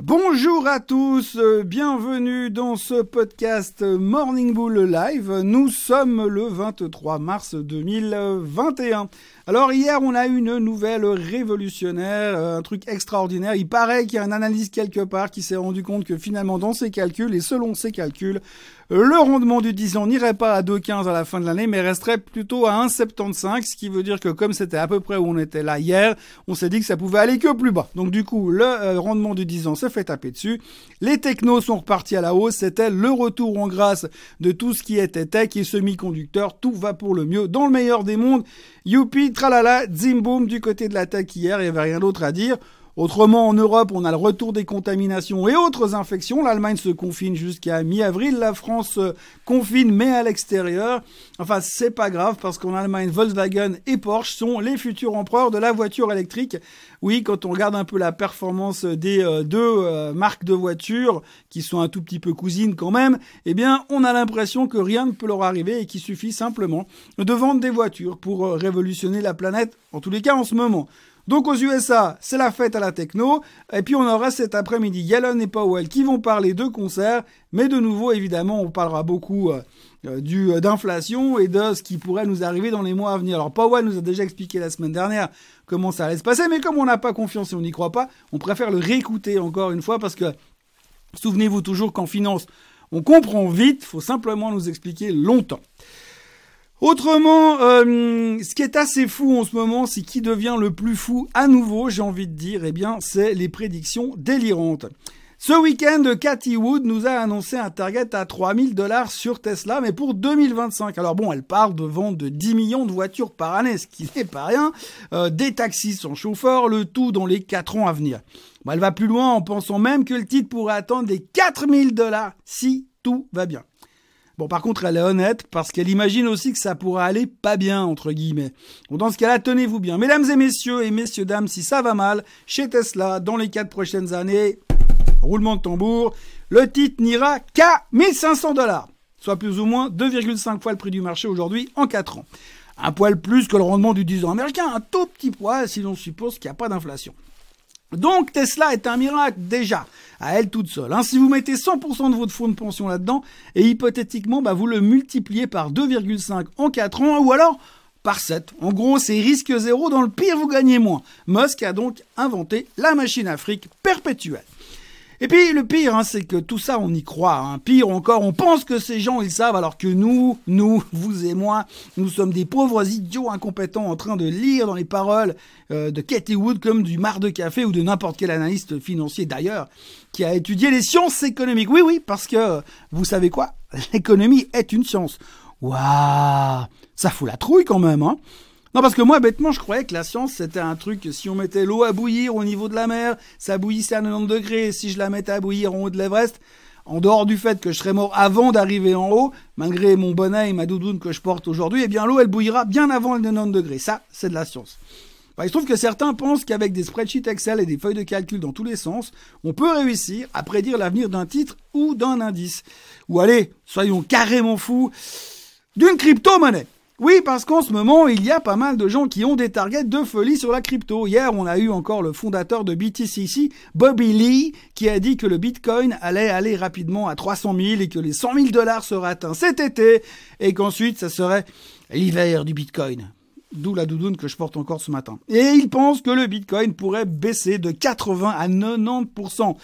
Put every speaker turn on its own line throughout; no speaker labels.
Bonjour à tous, euh, bienvenue dans ce podcast Morning Bull Live. Nous sommes le 23 mars 2021. Alors hier, on a eu une nouvelle révolutionnaire, euh, un truc extraordinaire. Il paraît qu'il y a un analyste quelque part qui s'est rendu compte que finalement dans ses calculs et selon ses calculs, le rendement du 10 ans n'irait pas à 2,15 à la fin de l'année, mais resterait plutôt à 1,75, ce qui veut dire que comme c'était à peu près où on était là hier, on s'est dit que ça pouvait aller que plus bas. Donc du coup, le euh, rendement du 10 ans s'est fait taper dessus. Les technos sont repartis à la hausse. C'était le retour en grâce de tout ce qui était tech et semi-conducteur. Tout va pour le mieux. Dans le meilleur des mondes, youpi, tralala, zim du côté de la tech hier, il n'y avait rien d'autre à dire. Autrement, en Europe, on a le retour des contaminations et autres infections. L'Allemagne se confine jusqu'à mi-avril. La France euh, confine, mais à l'extérieur. Enfin, c'est pas grave parce qu'en Allemagne, Volkswagen et Porsche sont les futurs empereurs de la voiture électrique. Oui, quand on regarde un peu la performance des euh, deux euh, marques de voitures, qui sont un tout petit peu cousines quand même, eh bien, on a l'impression que rien ne peut leur arriver et qu'il suffit simplement de vendre des voitures pour révolutionner la planète, en tous les cas en ce moment. Donc aux USA, c'est la fête à la techno. Et puis on aura cet après-midi Yellen et Powell qui vont parler de concerts. Mais de nouveau, évidemment, on parlera beaucoup euh, euh, du euh, d'inflation et de ce qui pourrait nous arriver dans les mois à venir. Alors Powell nous a déjà expliqué la semaine dernière comment ça allait se passer. Mais comme on n'a pas confiance et on n'y croit pas, on préfère le réécouter encore une fois parce que souvenez-vous toujours qu'en finance, on comprend vite. faut simplement nous expliquer longtemps. Autrement, euh, ce qui est assez fou en ce moment, c'est qui devient le plus fou à nouveau, j'ai envie de dire, eh bien, c'est les prédictions délirantes. Ce week-end, Cathy Wood nous a annoncé un target à 3000 dollars sur Tesla, mais pour 2025. Alors bon, elle parle de vente de 10 millions de voitures par année, ce qui n'est pas rien. Euh, des taxis sans chauffeur, le tout dans les 4 ans à venir. Elle va plus loin en pensant même que le titre pourrait attendre les 4000 dollars si tout va bien. Bon, par contre, elle est honnête parce qu'elle imagine aussi que ça pourra aller pas bien, entre guillemets. Dans ce cas-là, tenez-vous bien. Mesdames et messieurs et messieurs, dames, si ça va mal, chez Tesla, dans les quatre prochaines années, roulement de tambour, le titre n'ira qu'à 1500 dollars. Soit plus ou moins 2,5 fois le prix du marché aujourd'hui en 4 ans. Un poil plus que le rendement du 10 ans américain, un tout petit poil si l'on suppose qu'il n'y a pas d'inflation. Donc Tesla est un miracle déjà, à elle toute seule. Hein. Si vous mettez 100% de votre fonds de pension là-dedans, et hypothétiquement, bah, vous le multipliez par 2,5 en 4 ans, ou alors par 7. En gros, c'est risque zéro, dans le pire, vous gagnez moins. Musk a donc inventé la machine Afrique perpétuelle. Et puis le pire, hein, c'est que tout ça, on y croit. Hein. Pire encore, on pense que ces gens, ils savent, alors que nous, nous, vous et moi, nous sommes des pauvres idiots incompétents en train de lire dans les paroles euh, de Katie Wood comme du mar de café ou de n'importe quel analyste financier d'ailleurs, qui a étudié les sciences économiques. Oui, oui, parce que, vous savez quoi? L'économie est une science. Waouh Ça fout la trouille quand même, hein non, parce que moi, bêtement, je croyais que la science, c'était un truc, si on mettait l'eau à bouillir au niveau de la mer, ça bouillissait à 90 degrés, si je la mettais à bouillir en haut de l'Everest, en dehors du fait que je serais mort avant d'arriver en haut, malgré mon bonnet et ma doudoune que je porte aujourd'hui, eh bien l'eau, elle bouillira bien avant les 90 degrés. Ça, c'est de la science. Bah, il se trouve que certains pensent qu'avec des spreadsheets Excel et des feuilles de calcul dans tous les sens, on peut réussir à prédire l'avenir d'un titre ou d'un indice. Ou allez, soyons carrément fous, d'une crypto-monnaie. Oui, parce qu'en ce moment, il y a pas mal de gens qui ont des targets de folie sur la crypto. Hier, on a eu encore le fondateur de BTCC, Bobby Lee, qui a dit que le Bitcoin allait aller rapidement à 300 000 et que les 100 000 dollars seraient atteints cet été et qu'ensuite, ça serait l'hiver du Bitcoin. D'où la doudoune que je porte encore ce matin. Et il pense que le Bitcoin pourrait baisser de 80 à 90%.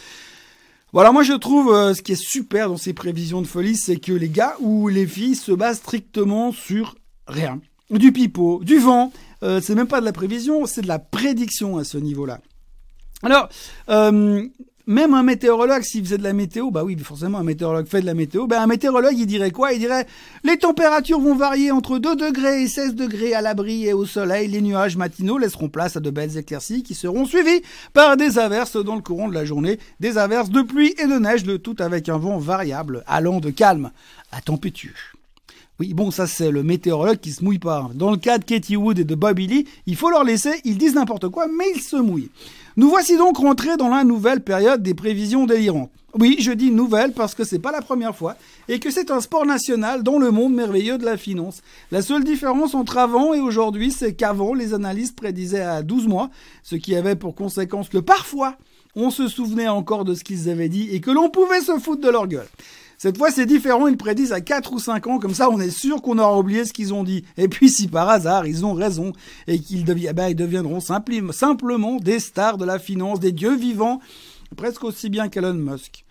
Voilà, moi je trouve euh, ce qui est super dans ces prévisions de folie, c'est que les gars ou les filles se basent strictement sur Rien. Du pipeau, du vent. Euh, c'est même pas de la prévision, c'est de la prédiction à ce niveau-là. Alors, euh, même un météorologue, s'il faisait de la météo, bah oui, forcément, un météorologue fait de la météo, ben un météorologue, il dirait quoi? Il dirait, les températures vont varier entre 2 degrés et 16 degrés à l'abri et au soleil, les nuages matinaux laisseront place à de belles éclaircies qui seront suivies par des averses dans le courant de la journée, des averses de pluie et de neige, le tout avec un vent variable, allant de calme à tempétueux. Oui, bon, ça c'est le météorologue qui se mouille pas. Dans le cas de Katie Wood et de Bobby Lee, il faut leur laisser, ils disent n'importe quoi, mais ils se mouillent. Nous voici donc rentrés dans la nouvelle période des prévisions délirantes. Oui, je dis nouvelle parce que c'est pas la première fois et que c'est un sport national dans le monde merveilleux de la finance. La seule différence entre avant et aujourd'hui, c'est qu'avant, les analystes prédisaient à 12 mois, ce qui avait pour conséquence que parfois, on se souvenait encore de ce qu'ils avaient dit et que l'on pouvait se foutre de leur gueule. Cette fois, c'est différent, ils prédisent à 4 ou 5 ans, comme ça on est sûr qu'on aura oublié ce qu'ils ont dit. Et puis si par hasard ils ont raison et qu'ils eh ben, deviendront simplement des stars de la finance, des dieux vivants, presque aussi bien qu'Elon Musk.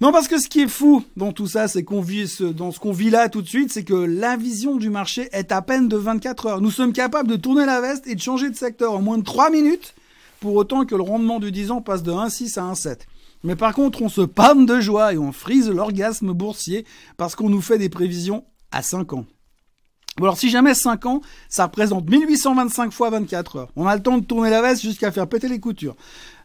Non, parce que ce qui est fou dans tout ça, c'est qu'on vit dans ce qu'on vit là tout de suite, c'est que la vision du marché est à peine de 24 heures. Nous sommes capables de tourner la veste et de changer de secteur en moins de 3 minutes, pour autant que le rendement du 10 ans passe de 1,6 à 1,7. Mais par contre, on se pâme de joie et on frise l'orgasme boursier parce qu'on nous fait des prévisions à 5 ans. Alors si jamais 5 ans, ça représente 1825 fois 24 heures. On a le temps de tourner la veste jusqu'à faire péter les coutures.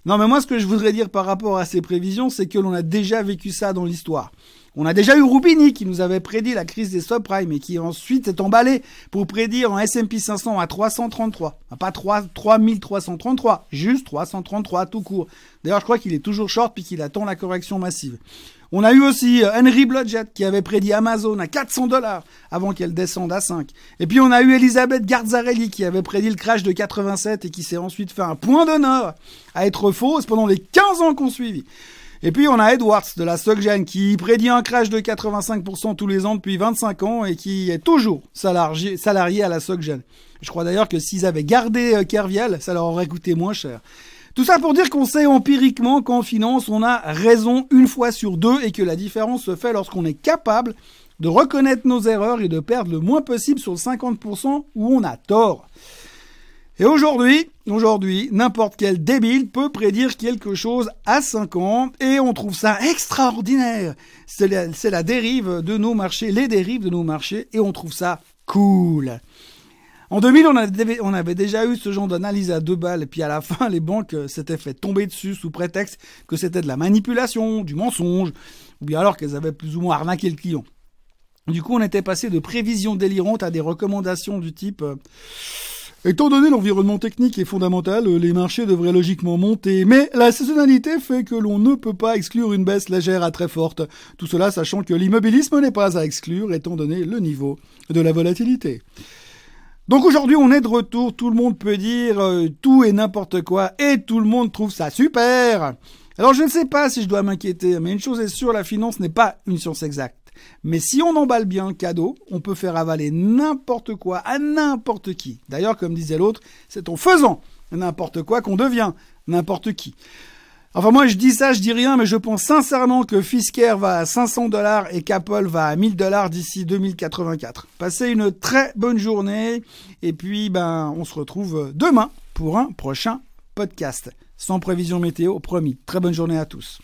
Non, mais moi, ce que je voudrais dire par rapport à ces prévisions, c'est que l'on a déjà vécu ça dans l'histoire. On a déjà eu Rubini qui nous avait prédit la crise des subprimes et qui ensuite est emballé pour prédire en S&P 500 à 333. Pas 3, 3333, juste 333 tout court. D'ailleurs, je crois qu'il est toujours short puis qu'il attend la correction massive. On a eu aussi euh, Henry Blodgett qui avait prédit Amazon à 400 dollars avant qu'elle descende à 5. Et puis on a eu Elisabeth Garzarelli qui avait prédit le crash de 87 et qui s'est ensuite fait un point d'honneur à être fausse pendant les 15 ans qu'on suivit. Et puis on a Edwards de la SocGen qui prédit un crash de 85% tous les ans depuis 25 ans et qui est toujours salarié, à la SocGen. Je crois d'ailleurs que s'ils avaient gardé euh, Kerviel, ça leur aurait coûté moins cher. Tout ça pour dire qu'on sait empiriquement qu'en finance, on a raison une fois sur deux et que la différence se fait lorsqu'on est capable de reconnaître nos erreurs et de perdre le moins possible sur le 50% où on a tort. Et aujourd'hui, aujourd'hui, n'importe quel débile peut prédire quelque chose à 5 ans et on trouve ça extraordinaire. C'est la, dérive de nos marchés, les dérives de nos marchés et on trouve ça cool. En 2000, on avait, déjà eu ce genre d'analyse à deux balles, et puis à la fin, les banques euh, s'étaient fait tomber dessus sous prétexte que c'était de la manipulation, du mensonge, ou bien alors qu'elles avaient plus ou moins arnaqué le client. Du coup, on était passé de prévisions délirantes à des recommandations du type euh, Étant donné l'environnement technique et fondamental, euh, les marchés devraient logiquement monter, mais la saisonnalité fait que l'on ne peut pas exclure une baisse légère à très forte. Tout cela sachant que l'immobilisme n'est pas à exclure étant donné le niveau de la volatilité. Donc aujourd'hui, on est de retour, tout le monde peut dire euh, tout et n'importe quoi, et tout le monde trouve ça super. Alors je ne sais pas si je dois m'inquiéter, mais une chose est sûre, la finance n'est pas une science exacte. Mais si on emballe bien le cadeau, on peut faire avaler n'importe quoi à n'importe qui. D'ailleurs, comme disait l'autre, c'est en faisant n'importe quoi qu'on devient n'importe qui. Enfin, moi, je dis ça, je dis rien, mais je pense sincèrement que Fisker va à 500 dollars et qu'Apple va à 1000 dollars d'ici 2084. Passez une très bonne journée et puis, ben, on se retrouve demain pour un prochain podcast. Sans prévision météo, promis. Très bonne journée à tous.